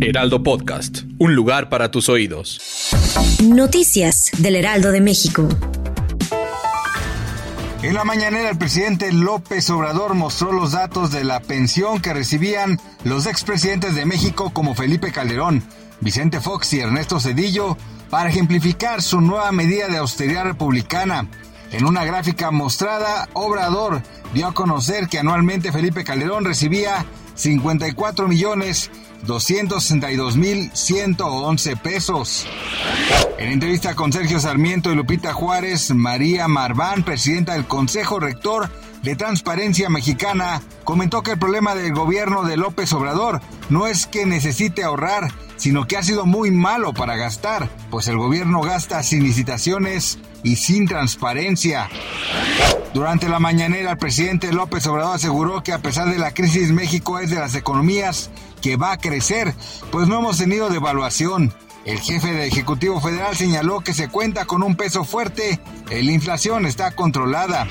Heraldo Podcast, un lugar para tus oídos. Noticias del Heraldo de México. En la mañanera el presidente López Obrador mostró los datos de la pensión que recibían los expresidentes de México como Felipe Calderón, Vicente Fox y Ernesto Cedillo para ejemplificar su nueva medida de austeridad republicana. En una gráfica mostrada, Obrador dio a conocer que anualmente Felipe Calderón recibía 54 millones 262.111 pesos. En entrevista con Sergio Sarmiento y Lupita Juárez, María Marván, presidenta del Consejo Rector de Transparencia Mexicana, comentó que el problema del gobierno de López Obrador no es que necesite ahorrar, sino que ha sido muy malo para gastar, pues el gobierno gasta sin licitaciones y sin transparencia. Durante la mañanera, el presidente López Obrador aseguró que a pesar de la crisis, México es de las economías que va a crecer, pues no hemos tenido devaluación. El jefe del Ejecutivo Federal señaló que se cuenta con un peso fuerte, la inflación está controlada.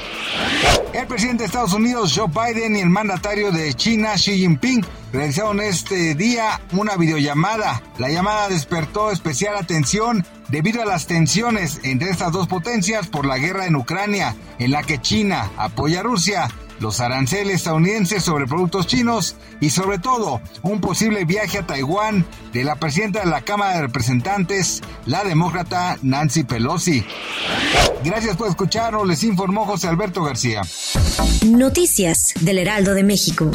El presidente de Estados Unidos, Joe Biden, y el mandatario de China, Xi Jinping, realizaron este día una videollamada. La llamada despertó especial atención debido a las tensiones entre estas dos potencias por la guerra en Ucrania, en la que China apoya a Rusia los aranceles estadounidenses sobre productos chinos y sobre todo un posible viaje a Taiwán de la presidenta de la Cámara de Representantes, la demócrata Nancy Pelosi. Gracias por escucharnos, les informó José Alberto García. Noticias del Heraldo de México.